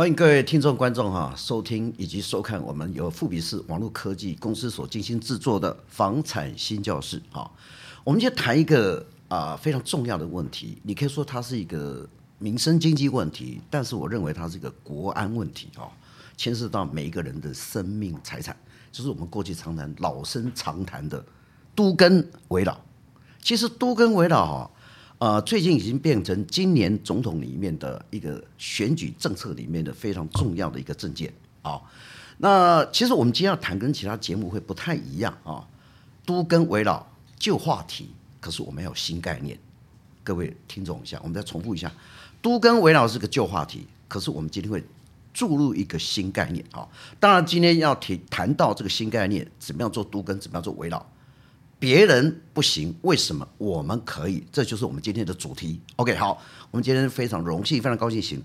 欢迎各位听众观众哈，收听以及收看我们由富比士网络科技公司所精心制作的房产新教室哈。我们就谈一个啊非常重要的问题，你可以说它是一个民生经济问题，但是我认为它是一个国安问题哈，牵涉到每一个人的生命财产，就是我们过去常谈老生常谈的都更危老。其实都更危老哈。呃，最近已经变成今年总统里面的一个选举政策里面的非常重要的一个政见啊。那其实我们今天要谈跟其他节目会不太一样啊。都更围绕旧话题，可是我们要有新概念。各位听众一下，我们再重复一下，都更危老是个旧话题，可是我们今天会注入一个新概念啊。当然，今天要提谈到这个新概念，怎么样做都更，怎么样做围绕。别人不行，为什么我们可以？这就是我们今天的主题。OK，好，我们今天非常荣幸，非常高兴，请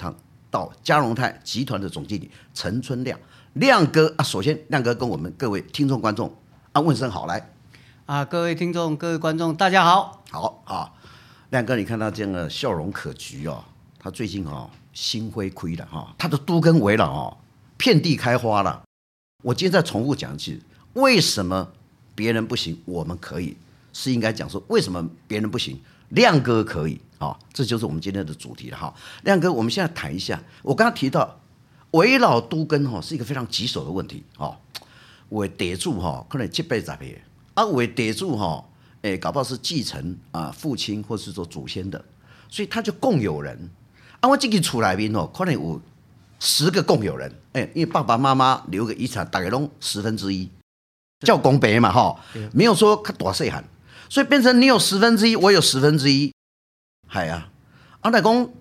到嘉荣泰集团的总经理陈春亮亮哥啊。首先，亮哥跟我们各位听众观众啊问声好来啊，各位听众、各位观众，大家好，好啊。亮哥，你看他这样的笑容可掬哦，他最近哦心灰灰了哈，他的都更危老哦，遍地开花了。我今天再重复讲一句，为什么？别人不行，我们可以，是应该讲说为什么别人不行，亮哥可以啊、哦？这就是我们今天的主题了哈。亮哥，我们现在谈一下，我刚刚提到围绕都更哈，是一个非常棘手的问题啊。为地主哈，可能七辈子别啊，为地主哈，哎，搞不好是继承啊父亲或是说祖先的，所以他就共有人啊。我这个厝里面哦，可能有十个共有人，哎，因为爸爸妈妈留个遗产，大概拢十分之一。叫公平嘛，哈，没有说他多细汉，所以变成你有十分之一，我有十分之一，系啊。阿大公，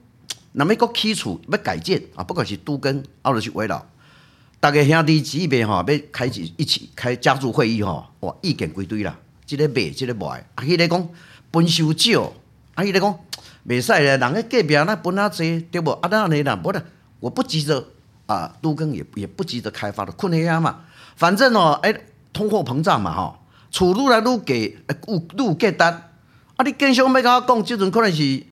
那么一个基础要改建啊，不管是都更，或者是围绕，大家兄弟姊妹哈，要开始一起开家族会议哈，哇，意见归堆啦，这个买，这个卖，阿伊来讲分收少，阿伊来讲袂使咧，人个隔壁那分啊济，对不？啊那你啦，不的，我不急着啊，都更也也不急着开发的，困难嘛，反正哦，哎。通货膨胀嘛，吼，厝愈来愈低，愈愈价值。啊，你经常要甲我讲，即阵可能是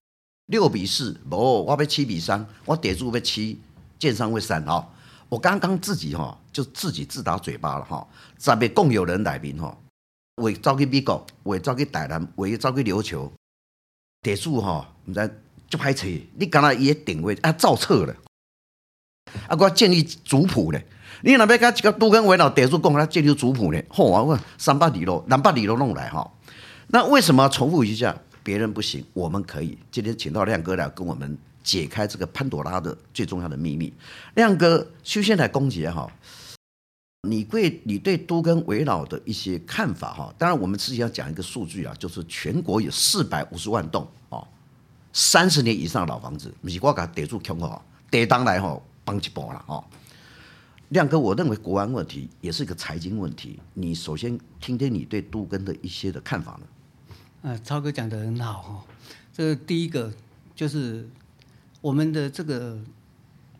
六比四，无，我要七比三，我地主要七，建商会三，吼。我刚刚自己吼，就自己自打嘴巴了，吼。十个共有人内面，吼，会走去美国，会走去台南，会走去琉球，地主吼，毋知就歹找，你敢若伊个定位啊，造册了，啊，我建立族谱咧。你那边甲一个都更危老地主讲，他建立族谱呢？好啊，我三百里路、两百里路弄来哈。那为什么重复一下？别人不行，我们可以。今天请到亮哥来跟我们解开这个潘朵拉的最重要的秘密。亮哥，修仙台公杰哈，你对你对都更危老的一些看法哈？当然，我们自己要讲一个数据啊，就是全国有四百五十万栋哦，三十年以上老房子，不是我甲地主穷哦，逮当来吼帮一步了哦。亮哥，我认为国安问题也是一个财经问题。你首先听听你对杜根的一些的看法呢？呃，超哥讲的很好哦。这个第一个就是我们的这个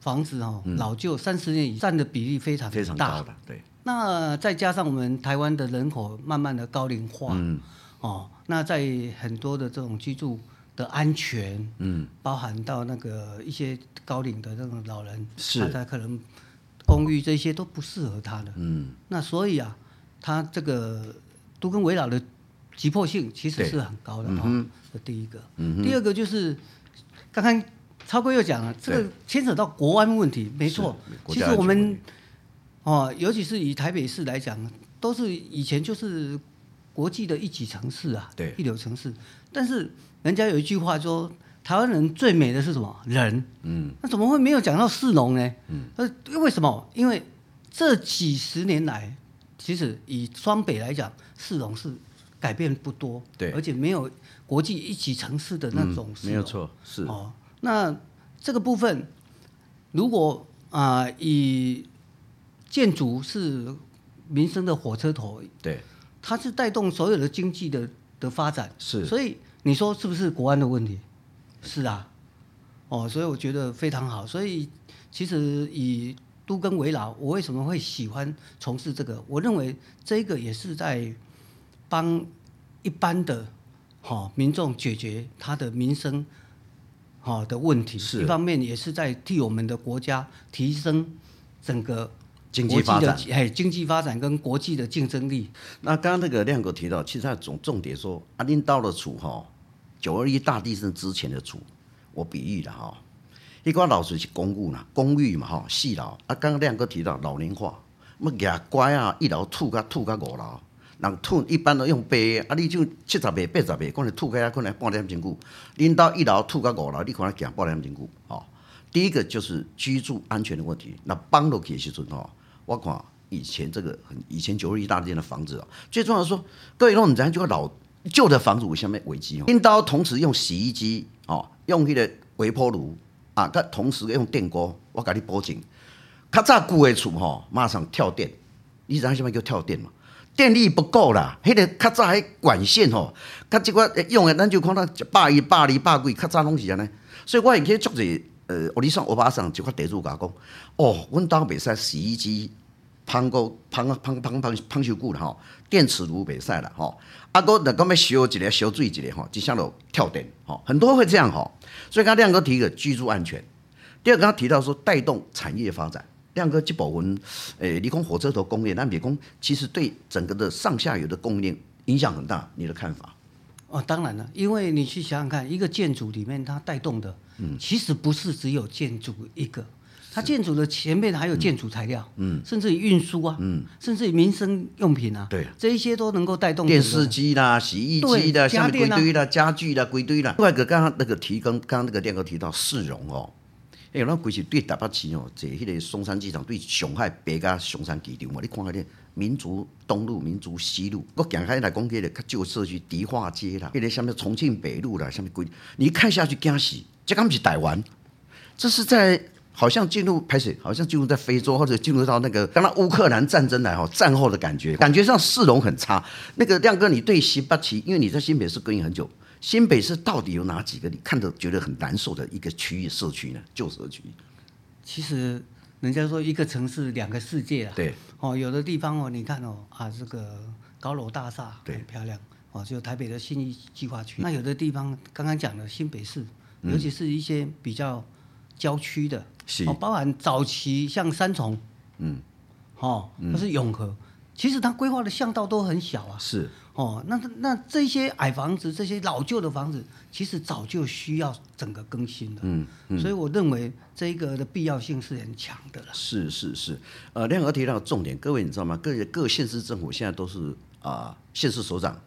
房子哦，老旧三十年以上的比例非常非常大的。对。那再加上我们台湾的人口慢慢的高龄化，嗯，哦，那在很多的这种居住的安全，嗯，包含到那个一些高龄的这种老人，是，他可能。公寓这些都不适合他的，嗯，那所以啊，他这个都跟围绕的急迫性其实是很高的啊。这、嗯、第一个，嗯，第二个就是刚刚超哥又讲了，这个牵扯到国安问题，没错。其实我们哦，尤其是以台北市来讲，都是以前就是国际的一级城市啊，对，一流城市。但是人家有一句话说。台湾人最美的是什么？人。嗯。那怎么会没有讲到市容呢？嗯。呃，为什么？因为这几十年来，其实以双北来讲，市容是改变不多。对。而且没有国际一级城市的那种没有错。是。哦。那这个部分，如果啊，呃，以建筑是民生的火车头。对。它是带动所有的经济的的发展。是。所以你说是不是国安的问题？是啊，哦，所以我觉得非常好。所以其实以都更为老，我为什么会喜欢从事这个？我认为这个也是在帮一般的哈、哦、民众解决他的民生好的问题，是一方面也是在替我们的国家提升整个经济发展，哎，经济发展跟国际的竞争力。那刚刚那个亮哥提到，其实他总重点说，阿林到了处哈，九二一大地震之前的处，我比喻了哈，一个老师是公寓嘛，公寓嘛哈，四楼啊，刚刚亮哥提到老龄化，么牙乖啊，一楼吐个吐个五楼。人吐一般都用背，啊，你就七十岁、八十岁，可能吐开可能半点钟久。领到一楼吐到五楼，你可能行半点钟久。哦，第一个就是居住安全的问题。那帮到起时阵哦，我看以前这个以前九二一大地震的房子哦，最重要的说，各位弄咱这个老旧的房子有什么危机哦？领到同时用洗衣机哦，用那个微波炉啊，佮同时用电锅，我给你保证，较早旧的厝吼，马上跳电。你知道什么叫跳电吗？电力不够啦，迄个较早迄管线吼，较即个用的咱就看到一百一、百二、百几，较早拢是安尼。所以我会去做者，呃，我哩上欧巴桑就块地主甲讲，哦，阮兜袂使洗衣机，芳过芳芳芳芳芳修久了吼，电磁炉袂使啦吼，啊，搁若讲要烧一个烧水一个吼，即下落跳电吼，很多会这样吼。所以刚亮哥提个居住安全，第二个他提到说带动产业发展。亮哥这部分，诶、欸，你讲火车头工业，那别讲，其实对整个的上下游的供应链影响很大。你的看法？哦，当然了，因为你去想想看，一个建筑里面它带动的，嗯，其实不是只有建筑一个，它建筑的前面还有建筑材料，嗯，甚至于运输啊，嗯，甚至于民生用品啊，对，这一些都能够带动电视机啦、洗衣机啦、家电啦、家具啦、归堆啦。另外一个，刚刚那个提跟刚刚那个亮哥提到市容哦。哎、欸，咱规是对台北市哦，坐迄个松山机场对上海北加松山机场。嘛，你看下咧，民族东路、民族西路，我讲开来讲起来较旧社区迪化街啦，迄个什么重庆北路啦，什么鬼，你一看下去惊死，这刚不是台湾，这是在好像进入拍摄，好像进入在非洲或者进入到那个刚刚乌克兰战争来哈战后的感觉，感觉上市容很差。那个亮哥，你对新北市，因为你在新北市耕耘很久。新北市到底有哪几个你看着觉得很难受的一个区域社区呢？旧社区。其实人家说一个城市两个世界啊。对。哦，有的地方哦，你看哦啊，这个高楼大厦很漂亮哦，就台北的新义计划区。那有的地方刚刚讲的新北市，尤其是一些比较郊区的，是哦，包含早期像三重，嗯，哦，或是永和，其实它规划的巷道都很小啊。是。哦，那那这些矮房子，这些老旧的房子，其实早就需要整个更新了。嗯嗯，所以我认为这一个的必要性是很强的了。是是是，呃，亮哥提到重点，各位你知道吗？各各县市政府现在都是啊，县、呃、市首长，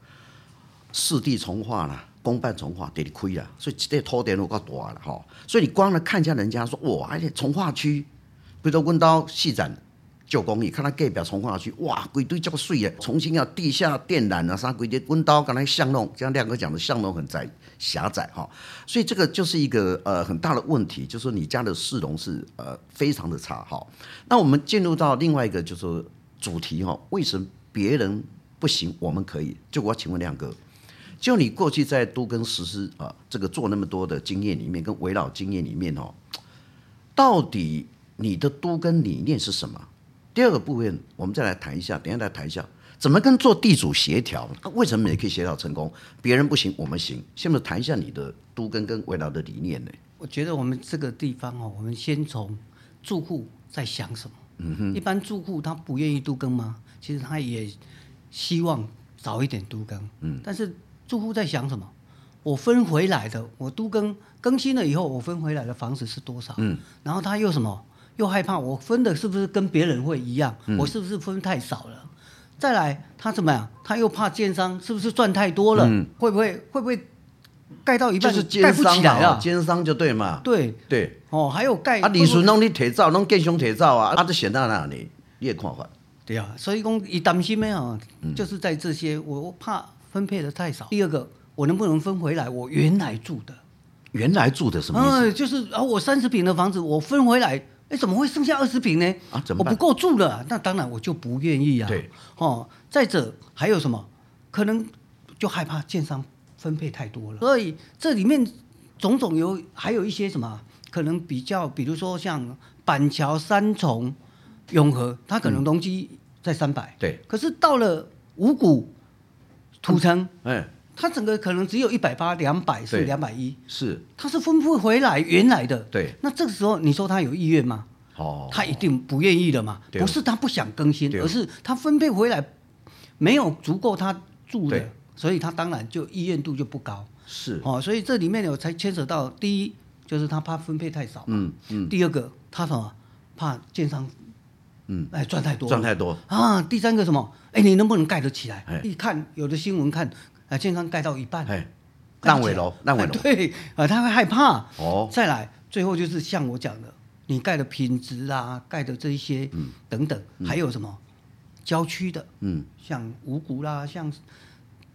四地重划了，公办重化得亏了，所以这拖点都够大了哈。所以你光来看一下人家说哇，而且重化区，比如说温刀细展。旧公里，看他盖表重化区，哇，规堆这么水啊！重新要地下电缆啊，啥规堆，温刀刚才巷弄，像亮哥讲的巷弄很窄狭窄哈，所以这个就是一个呃很大的问题，就是说你家的市容是呃非常的差哈。那我们进入到另外一个就是主题哈，为什么别人不行，我们可以？就我要请问亮哥，就你过去在都跟实施啊这个做那么多的经验里面，跟围绕经验里面哦，到底你的都跟理念是什么？第二个部分，我们再来谈一下，等一下再谈一下，怎么跟做地主协调？为什么也可以协调成功？别人不行，我们行。下面谈一下你的都更跟围绕的理念呢？我觉得我们这个地方哦，我们先从住户在想什么。嗯哼。一般住户他不愿意都更吗？其实他也希望早一点都更。嗯。但是住户在想什么？我分回来的，我都更更新了以后，我分回来的房子是多少？嗯。然后他又什么？又害怕我分的是不是跟别人会一样？嗯、我是不是分太少了？再来，他怎么样？他又怕建商是不是赚太多了？嗯、会不会会不会盖到一半盖不起来了？奸商就对嘛？对对哦，还有盖啊，李顺弄你铁造，弄建商铁造啊，啊，这显在哪里？你也看法？对啊，所以讲伊担心没有，就是在这些，我怕分配的太少。第二个，我能不能分回来？我原来住的，原来住的什么意思？嗯、就是啊，我三十平的房子，我分回来。哎，怎么会剩下二十平呢？啊，怎么？我不够住了，那当然我就不愿意啊。对，哦，再者还有什么？可能就害怕建商分配太多了。所以这里面种种有还有一些什么？可能比较，比如说像板桥、三重、永和，它可能容积在三百、嗯。对。可是到了五股、土城，哎、嗯，它整个可能只有一百八、两百是两百一，是它是分配回来原来的。对，那这个时候你说他有意愿吗？哦，他一定不愿意的嘛。不是他不想更新，而是他分配回来没有足够他住的，所以他当然就意愿度就不高。是哦，所以这里面有才牵扯到第一，就是他怕分配太少。嗯嗯。第二个，他什么？怕建商。嗯，哎，赚太多，赚太多。啊！第三个什么？哎，你能不能盖得起来？一看有的新闻看，啊，建商盖到一半，哎，烂尾楼，烂尾楼，对，啊，他会害怕。哦，再来，最后就是像我讲的，你盖的品质啊，盖的这一些，嗯，等等，还有什么？郊区的，嗯，像五股啦，像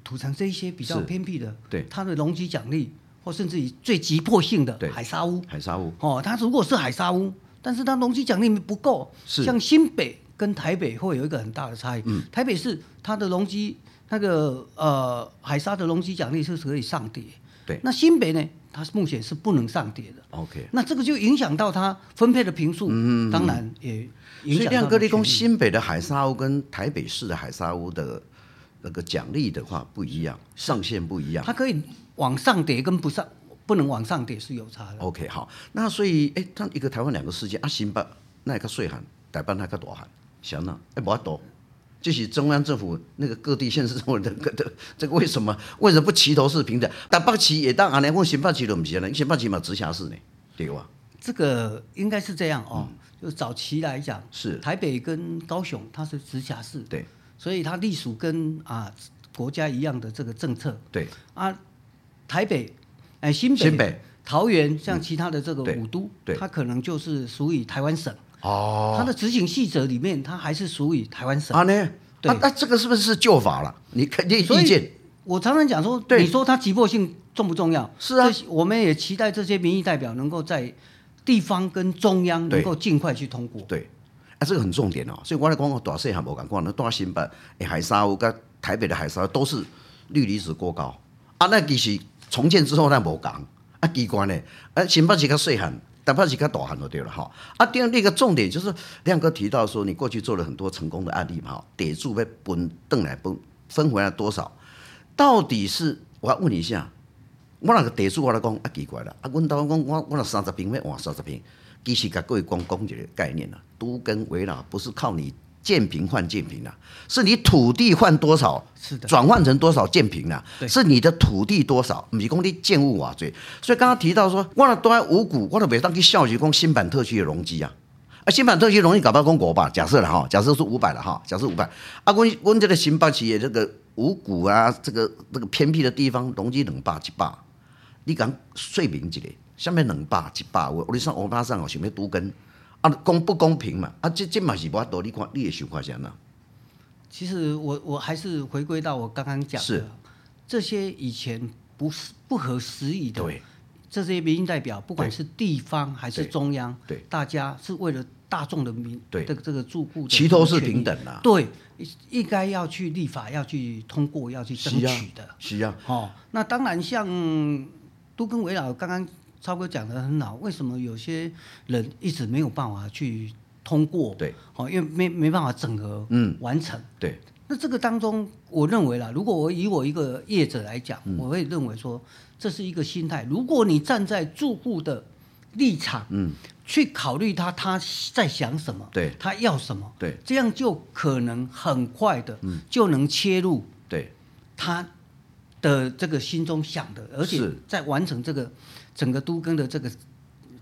土城这一些比较偏僻的，对，它的容积奖励，或甚至于最急迫性的海沙屋，海沙屋，哦，它如果是海沙屋。但是它容积奖励不够，是像新北跟台北会有一个很大的差异。嗯、台北市它的容积那个呃海沙的容积奖励是可以上叠，对。那新北呢，它目前是不能上叠的。OK。那这个就影响到它分配的平数，嗯、当然也影响到。所以亮哥，你讲新北的海沙屋跟台北市的海沙屋的那个奖励的话不一样，上限不一样。它可以往上叠跟不上。不能往上叠是有差的。OK，好，那所以，哎，他一个台湾两个世界啊，新北那个税寒，台北那个大寒，行了，哎，不多，这是中央政府那个各地县市政府的这个 这个为什么为什么不齐头式平等？台北市也当啊，连我新北市都不行了，新北市嘛直辖市呢，对吧？这个应该是这样哦，嗯、就早期来讲，是台北跟高雄它是直辖市，对，所以它隶属跟啊国家一样的这个政策，对啊，台北。哎，新北、新北桃园，像其他的这个五都，嗯、它可能就是属于台湾省。哦，它的执行细则里面，它还是属于台湾省。啊呢？对，那、啊啊、这个是不是旧法了？你肯定意见。我常常讲说，对你说它急迫性重不重要？是啊，我们也期待这些民意代表能够在地方跟中央能够尽快去通过。对，对啊，这个很重点哦。所以我来讲，我大细还无敢讲，那大新北、海沙屋跟台北的海沙都是氯离子过高啊，那其实。重建之后那无讲啊，机关呢？啊，新北市较细汉，台北市较大汉就对了哈。啊，第二个重点就是亮哥提到说，你过去做了很多成功的案例嘛，哈，地主被分邓来分分回来多少？到底是我要问你一下，我那个地主我来讲啊，奇怪了啊，阮兜讲我我那三十平要换三十平，其实甲各位讲讲一个概念啦，都跟围绕不是靠你。建平换建平啊，是你土地换多少，是的，转换成多少建平啊，是你的土地多少，不是讲你建物偌济。所以刚刚提到说，我了都在五股，我都袂当去校区讲新版特区的容积啊，啊，新版特区容易搞到讲五百，假设了哈，假设是五百了哈，假设五百，啊，我我这个新办企业这个五股啊，这个这个偏僻的地方容积两百一百，你讲说明一下，下面两百一百，我我你上我巴上哦想要都更。啊，公不公平嘛？啊，这这嘛是无法度，你看你也想看啥呢？其实我我还是回归到我刚刚讲的，是。这些以前不是不合时宜的，对，这些民意代表，不管是地方还是中央，对，对。大家是为了大众的民，对。这个这个住户齐头是平等啊，对，应该要去立法，要去通过，要去争取的，是啊，哦，那当然像都更危老刚刚。超哥讲的很好，为什么有些人一直没有办法去通过？对，好，因为没没办法整合，嗯，完成。对，那这个当中，我认为啦，如果我以我一个业者来讲，嗯、我会认为说，这是一个心态。如果你站在住户的立场，嗯，去考虑他他在想什么，对，他要什么，对，这样就可能很快的，就能切入，对，他的这个心中想的，而且在完成这个。整个都更的这个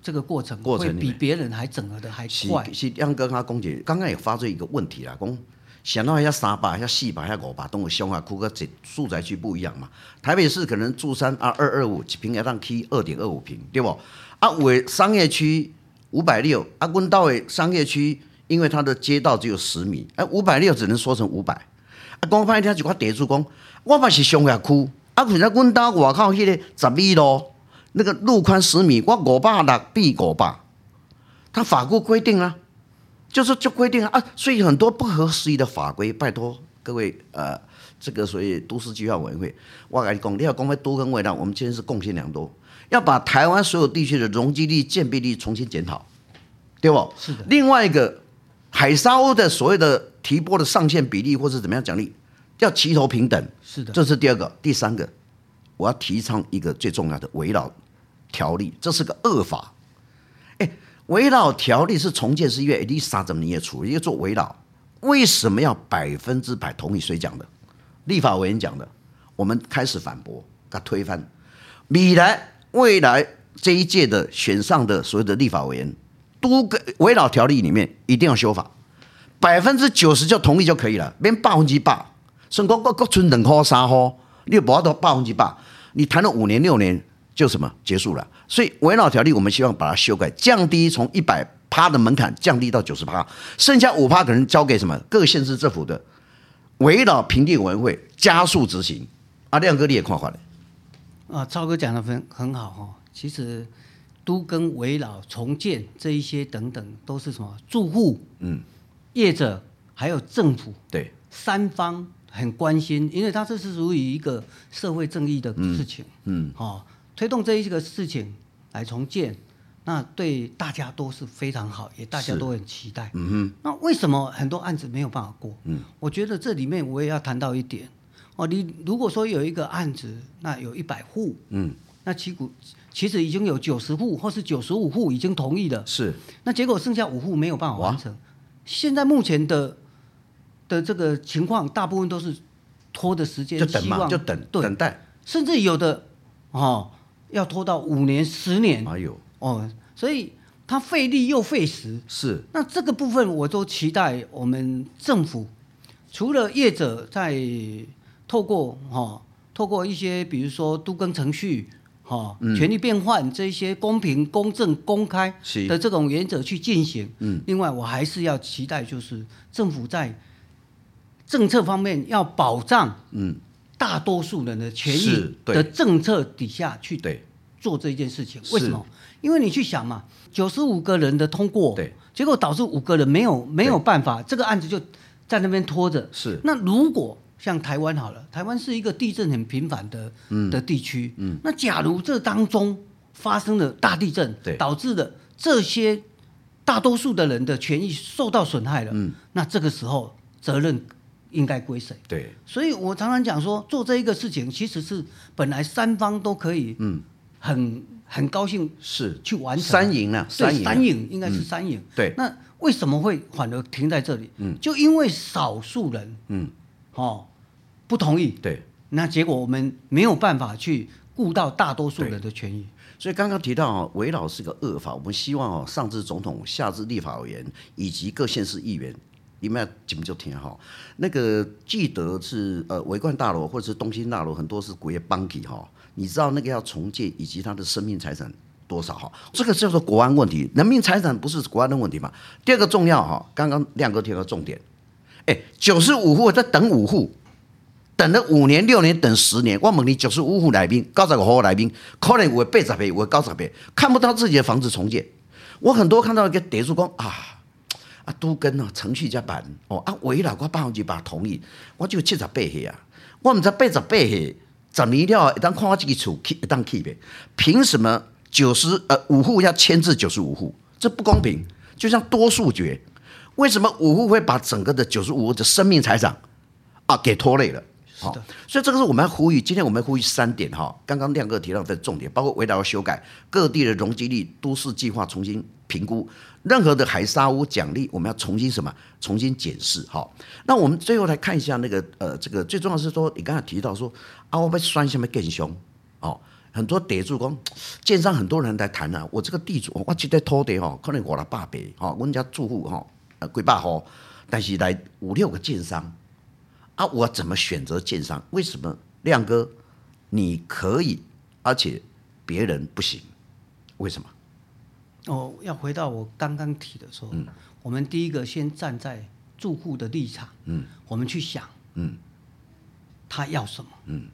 这个过程，过程会比别人还整合的还快。是亮哥他讲姐刚刚也发出一个问题啦，讲想到一三百、一四百、一五百，都有乡下区个住宅区不一样嘛。台北市可能住三啊二二五，一坪要当起二点二五平，对不？啊，为商业区五百六，啊，温到的商业区，因为它的街道只有十米，哎，五百六只能说成五百。啊，讲翻一听就块地主讲，我嘛是乡下区，啊，可是温到外口迄个十米咯。那个路宽十米，我五百六比五百，他法规规定啊，就是就规定啊，啊，所以很多不合时宜的法规，拜托各位呃，这个所以都市计划委员会，我跟你讲，你要讲都更未来，我们今天是贡献良多，要把台湾所有地区的容积率、建蔽率重新检讨，对不？是的。另外一个海沙屋的所谓的提拨的上限比例或是怎么样奖励，要齐头平等，是的。这是第二个，第三个，我要提倡一个最重要的围老条例，这是个恶法。哎，围老条例是重建是因为第三怎么你也处理，要做围老，为什么要百分之百同意？谁讲的？立法委员讲的。我们开始反驳，他推翻。未来未来这一届的选上的所有的立法委员，都跟危老条例里面一定要修法，百分之九十就同意就可以了，免百分之百。甚至国国存两块三块，你又不要到百分之百，你谈了五年六年就什么结束了。所以围绕条例我们希望把它修改，降低从一百趴的门槛降低到九十趴，剩下五趴可能交给什么各县市政府的围绕评定委员会加速执行。啊亮哥，你也看法了？啊，超哥讲的很很好哈。其实都跟围绕重建这一些等等，都是什么住户、嗯，业者还有政府对三方很关心，因为它这是属于一个社会正义的事情，嗯，哦，推动这一个事情来重建，那对大家都是非常好，也大家都很期待，嗯哼。那为什么很多案子没有办法过？嗯，我觉得这里面我也要谈到一点。哦，你如果说有一个案子，那有一百户，嗯，那其股其实已经有九十户或是九十五户已经同意了，是，那结果剩下五户没有办法完成。现在目前的的这个情况，大部分都是拖的时间，就等嘛，就等对等待，甚至有的哦要拖到五年、十年，哎呦，哦，所以它费力又费时，是。那这个部分我都期待我们政府除了业者在。透过哈、哦，透过一些比如说都更程序，哈、权力变换这些公平、公正、公开的这种原则去进行。嗯，另外我还是要期待，就是政府在政策方面要保障，嗯，大多数人的权益的政策底下去做这件事情。为什么？因为你去想嘛，九十五个人的通过，对，结果导致五个人没有没有办法，这个案子就在那边拖着。是，那如果像台湾好了，台湾是一个地震很频繁的、嗯、的地区。嗯，那假如这当中发生了大地震，对。导致了这些大多数的人的权益受到损害了，嗯，那这个时候责任应该归谁？对，所以我常常讲说，做这一个事情，其实是本来三方都可以，嗯，很很高兴是。去完成三赢了，三赢，三赢应该是三赢、嗯。对，那为什么会反而停在这里？嗯，就因为少数人，嗯。哦，不同意，对，那结果我们没有办法去顾到大多数人的权益，所以刚刚提到哦，围绕是个恶法，我们希望哦，上至总统，下至立法委员以及各县市议员，你们要怎么就听好？那个记得是呃，维冠大楼或者是东兴大楼，很多是国业帮体哈，你知道那个要重建以及他的生命财产多少哈？这个叫做国安问题，人民财产不是国安的问题嘛？第二个重要哈，刚刚亮哥提到重点。哎，九十五户在等五户，等了五年、六年，等十年。我问你，九十五户来宾，九十五户来宾，可能我八十倍，我高十倍，看不到自己的房子重建。我很多看到一个地主讲啊啊，都跟啊，程序加办。哦啊，危老我百分之百同意，我就七十八岁啊，我唔知八十八岁，十年了，一旦看我自己厝，一旦起呗，凭什么九十呃五户要牵制九十五户？这不公平，就像多数决。为什么五户会把整个的九十五户的生命财产啊？给拖累了？好的，所以这个是我们要呼吁。今天我们要呼吁三点哈。刚刚亮哥提到的重点，包括危老修改、各地的容积率、都市计划重新评估，任何的海沙屋奖励，我们要重新什么？重新检视。好，那我们最后来看一下那个呃，这个最重要是说，你刚才提到说啊，我们算下面更凶哦，很多地主讲，建商很多人来谈啊，我这个地主，我这块土地哈，可能我了八百哈，我们家住户哈。呃，几百户，但是来五六个建商，啊，我怎么选择建商？为什么亮哥你可以，而且别人不行？为什么？哦，要回到我刚刚提的时候，嗯，我们第一个先站在住户的立场，嗯，我们去想，嗯，他要什么？嗯，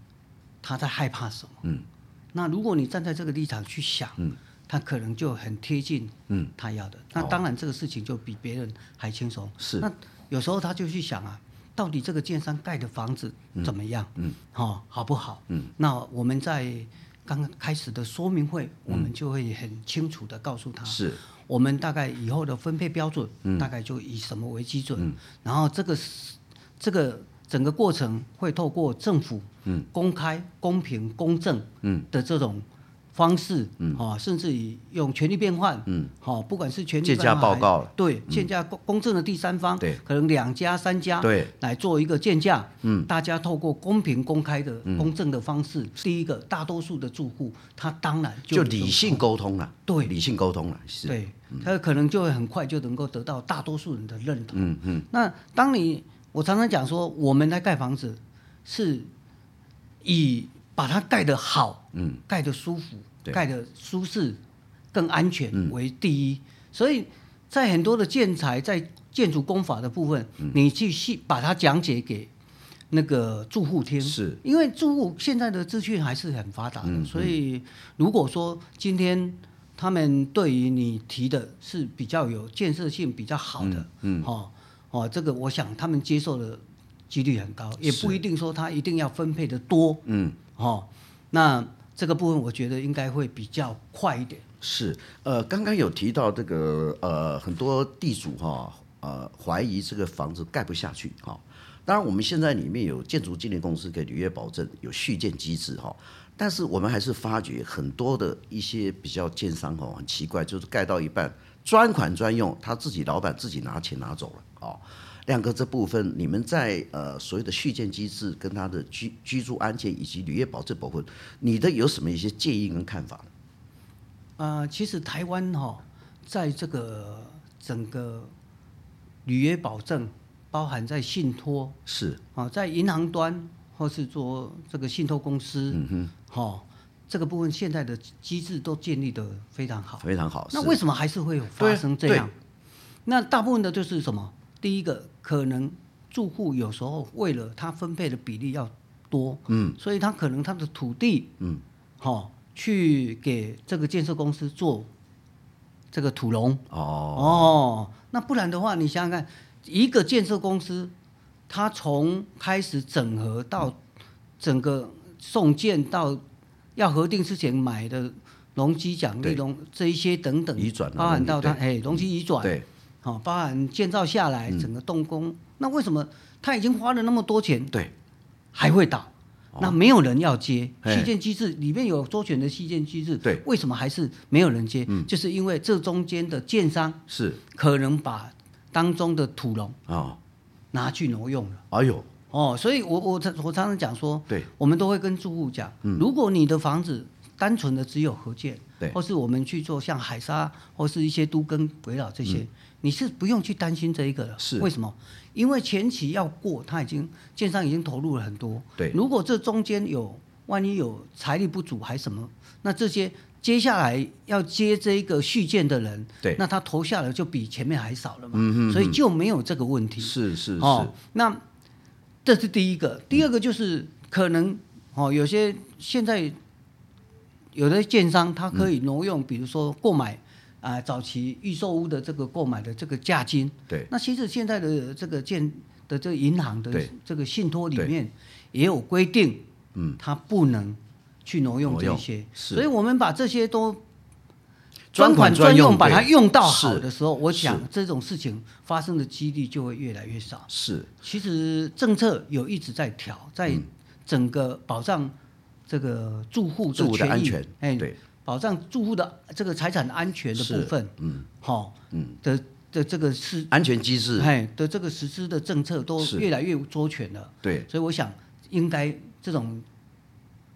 他在害怕什么？嗯，那如果你站在这个立场去想，嗯。他可能就很贴近，嗯，他要的。嗯、那当然，这个事情就比别人还轻松。是。那有时候他就去想啊，到底这个建商盖的房子怎么样？嗯。好、哦，好不好？嗯。那我们在刚刚开始的说明会，嗯、我们就会很清楚的告诉他，是我们大概以后的分配标准，嗯、大概就以什么为基准。嗯。然后这个这个。整个过程会透过政府嗯公开、公平、公正嗯的这种。方式，嗯，哈，甚至于用权力变换，嗯，好，不管是权利鉴价报告，对，鉴价公公正的第三方，对，可能两家、三家，对，来做一个鉴价，嗯，大家透过公平、公开的、公正的方式，第一个，大多数的住户，他当然就理性沟通了，对，理性沟通了，是，对，他可能就会很快就能够得到大多数人的认同，嗯嗯。那当你，我常常讲说，我们来盖房子，是以把它盖得好，嗯，盖得舒服。盖得舒适、更安全为第一，嗯、所以在很多的建材在建筑工法的部分，嗯、你去细把它讲解给那个住户听，是。因为住户现在的资讯还是很发达的，嗯、所以如果说今天他们对于你提的是比较有建设性、比较好的，嗯，哦哦，这个我想他们接受的几率很高，也不一定说他一定要分配的多，嗯，哦，那。这个部分我觉得应该会比较快一点。是，呃，刚刚有提到这个，呃，很多地主哈、呃，怀疑这个房子盖不下去哈、哦。当然，我们现在里面有建筑经纪公司给履约保证，有续建机制哈、哦。但是我们还是发觉很多的一些比较建商哈、哦，很奇怪，就是盖到一半专款专用，他自己老板自己拿钱拿走了哦。亮哥，这部分你们在呃所谓的续建机制跟他的居居住安全以及履约保证部分，你的有什么一些建议跟看法？呃，其实台湾哈、哦，在这个整个履约保证，包含在信托是啊，在银行端或是做这个信托公司，嗯哼，哈、哦，这个部分现在的机制都建立的非常好，非常好。那为什么还是会发生这样？那大部分的就是什么？第一个可能住户有时候为了他分配的比例要多，嗯，所以他可能他的土地，嗯，好、哦、去给这个建设公司做这个土龙，哦。哦，那不然的话，你想想看，一个建设公司，他从开始整合到整个送件到要核定之前买的容积奖励容这一些等等，移转包含到他哎容积移转，对。好，包含建造下来整个动工，嗯、那为什么他已经花了那么多钱，对，还会倒？哦、那没有人要接续建机制，里面有周全的续建机制，对，为什么还是没有人接？嗯、就是因为这中间的建商是可能把当中的土龙啊拿去挪用了。哎呦，哦，所以我我常我常常讲说，对，我们都会跟住户讲，嗯、如果你的房子单纯的只有合建，对，或是我们去做像海沙或是一些都跟围绕这些。嗯你是不用去担心这一个了，是为什么？因为前期要过，他已经建商已经投入了很多。对，如果这中间有万一有财力不足还什么，那这些接下来要接这一个续建的人，对，那他投下来就比前面还少了嘛。嗯嗯。所以就没有这个问题。是是是。哦，那这是第一个，第二个就是可能哦，有些现在有的建商他可以挪用，嗯、比如说购买。啊，早期预售屋的这个购买的这个价金，对，那其实现在的这个建的这个银行的这个信托里面也有规定，嗯，它不能去挪用这些，所以我们把这些都专款专用，把它用到好的时候，我想这种事情发生的几率就会越来越少。是，其实政策有一直在调，在整个保障这个住户的权益，哎，对。保障住户的这个财产安全的部分，嗯，好，嗯的的这个是安全机制，哎的这个实施的政策都越来越周全了，对，所以我想应该这种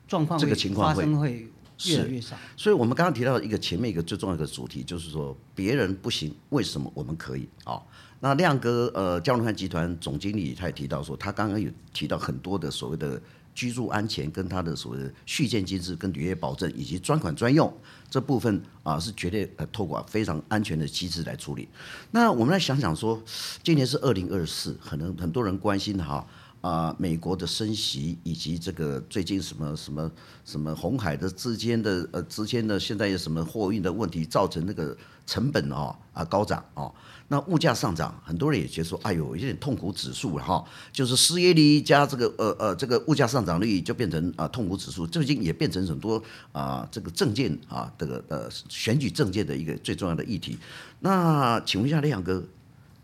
状况这个情况发生会越来越少。所以我们刚刚提到一个前面一个最重要的主题，就是说别人不行，为什么我们可以啊？那亮哥，呃，江龙汉集团总经理他也提到说，他刚刚有提到很多的所谓的。居住安全跟他的所谓的续建机制跟履约保证以及专款专用这部分啊，是绝对呃透过非常安全的机制来处理。那我们来想想说，今年是二零二四，可能很多人关心哈啊，美国的升息以及这个最近什么什么什么红海的之间的呃之间的现在有什么货运的问题，造成那个成本啊啊高涨啊。那物价上涨，很多人也觉得说，哎呦，有点痛苦指数了哈，就是失业率加这个呃呃这个物价上涨率就变成啊痛苦指数，最近也变成很多啊这个政见啊这个呃选举政见的一个最重要的议题。那请问一下亮哥，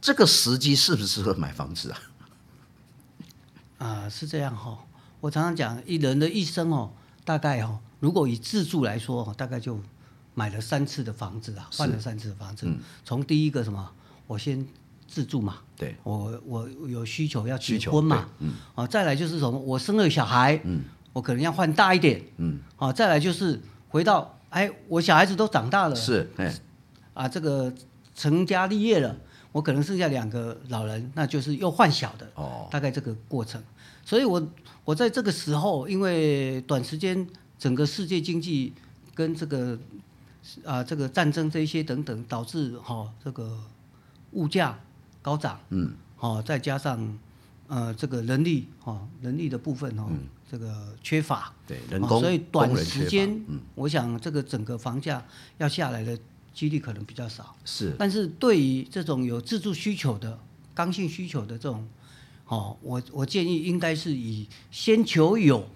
这个时机适不适合买房子啊？啊，是这样哈。我常常讲，一人的一生哦，大概哦，如果以自住来说，大概就买了三次的房子啊，换了三次的房子。从、嗯、第一个什么，我先自住嘛，对，我我有需求要结婚嘛，嗯，啊，再来就是什么，我生了小孩，嗯，我可能要换大一点，嗯，啊，再来就是回到，哎，我小孩子都长大了，是，哎，啊，这个成家立业了。我可能剩下两个老人，那就是又换小的，哦，大概这个过程。所以我我在这个时候，因为短时间整个世界经济跟这个啊这个战争这一些等等，导致哈、哦、这个物价高涨，嗯，好、哦，再加上呃这个人力哈、哦、人力的部分哦、嗯，这个缺乏，对，人工、哦，所以短时间，嗯，我想这个整个房价要下来的。几率可能比较少，是。但是对于这种有自住需求的、刚性需求的这种，哦，我我建议应该是以先求有，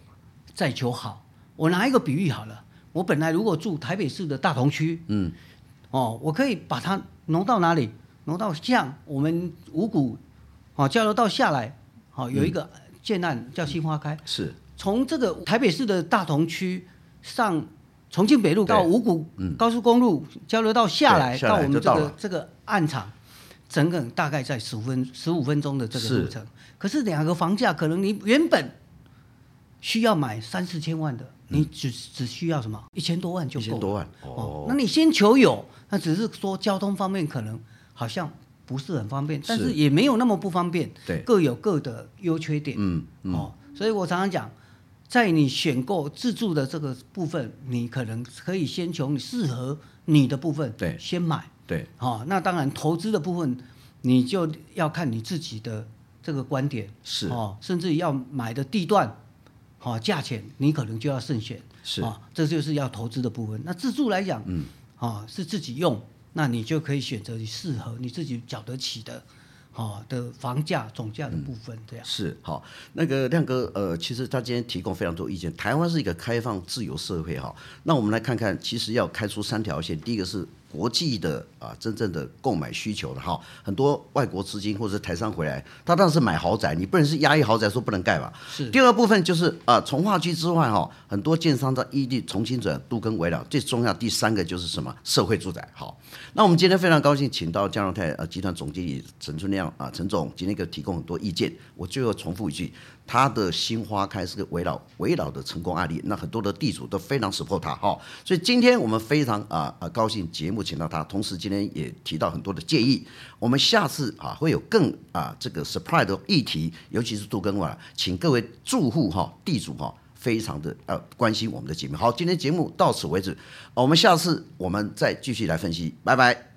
再求好。我拿一个比喻好了，我本来如果住台北市的大同区，嗯，哦，我可以把它挪到哪里？挪到像我们五股，哦，交流道下来，哦，有一个建案叫新花开，嗯、是。从这个台北市的大同区上。重庆北路到五股高速公路交流道下来，到我们这个这个暗场，整个大概在十五分十五分钟的这个路程。可是两个房价，可能你原本需要买三四千万的，你只只需要什么一千多万就够了。一千多万哦，那你先求有，那只是说交通方面可能好像不是很方便，但是也没有那么不方便。对，各有各的优缺点。嗯嗯。哦，所以我常常讲。在你选购自住的这个部分，你可能可以先从适合你的部分对先买对，好、哦，那当然投资的部分你就要看你自己的这个观点是哦，甚至要买的地段，好、哦、价钱你可能就要慎选是啊、哦，这就是要投资的部分。那自住来讲，嗯，啊、哦、是自己用，那你就可以选择你适合你自己缴得起的。哦的房价总价的部分，这样、是好。那个亮哥，呃，其实他今天提供非常多意见。台湾是一个开放自由社会，哈。那我们来看看，其实要开出三条线，第一个是。国际的啊，真正的购买需求的哈，很多外国资金或者台商回来，他当然是买豪宅，你不能是压抑豪宅说不能盖吧？是。第二部分就是啊，从化区之外哈，很多建商在异地重新转都跟围绕，最重要第三个就是什么？社会住宅。好，那我们今天非常高兴，请到江荣泰呃集团总经理陈春亮啊，陈总今天给提供很多意见。我最后重复一句。他的新花开是个围绕围绕的成功案例，那很多的地主都非常 support 他哈，所以今天我们非常啊啊高兴节目请到他，同时今天也提到很多的建议，我们下次啊会有更啊这个 surprise 的议题，尤其是都更完了，请各位住户哈地主哈非常的呃关心我们的节目。好，今天节目到此为止，我们下次我们再继续来分析，拜拜。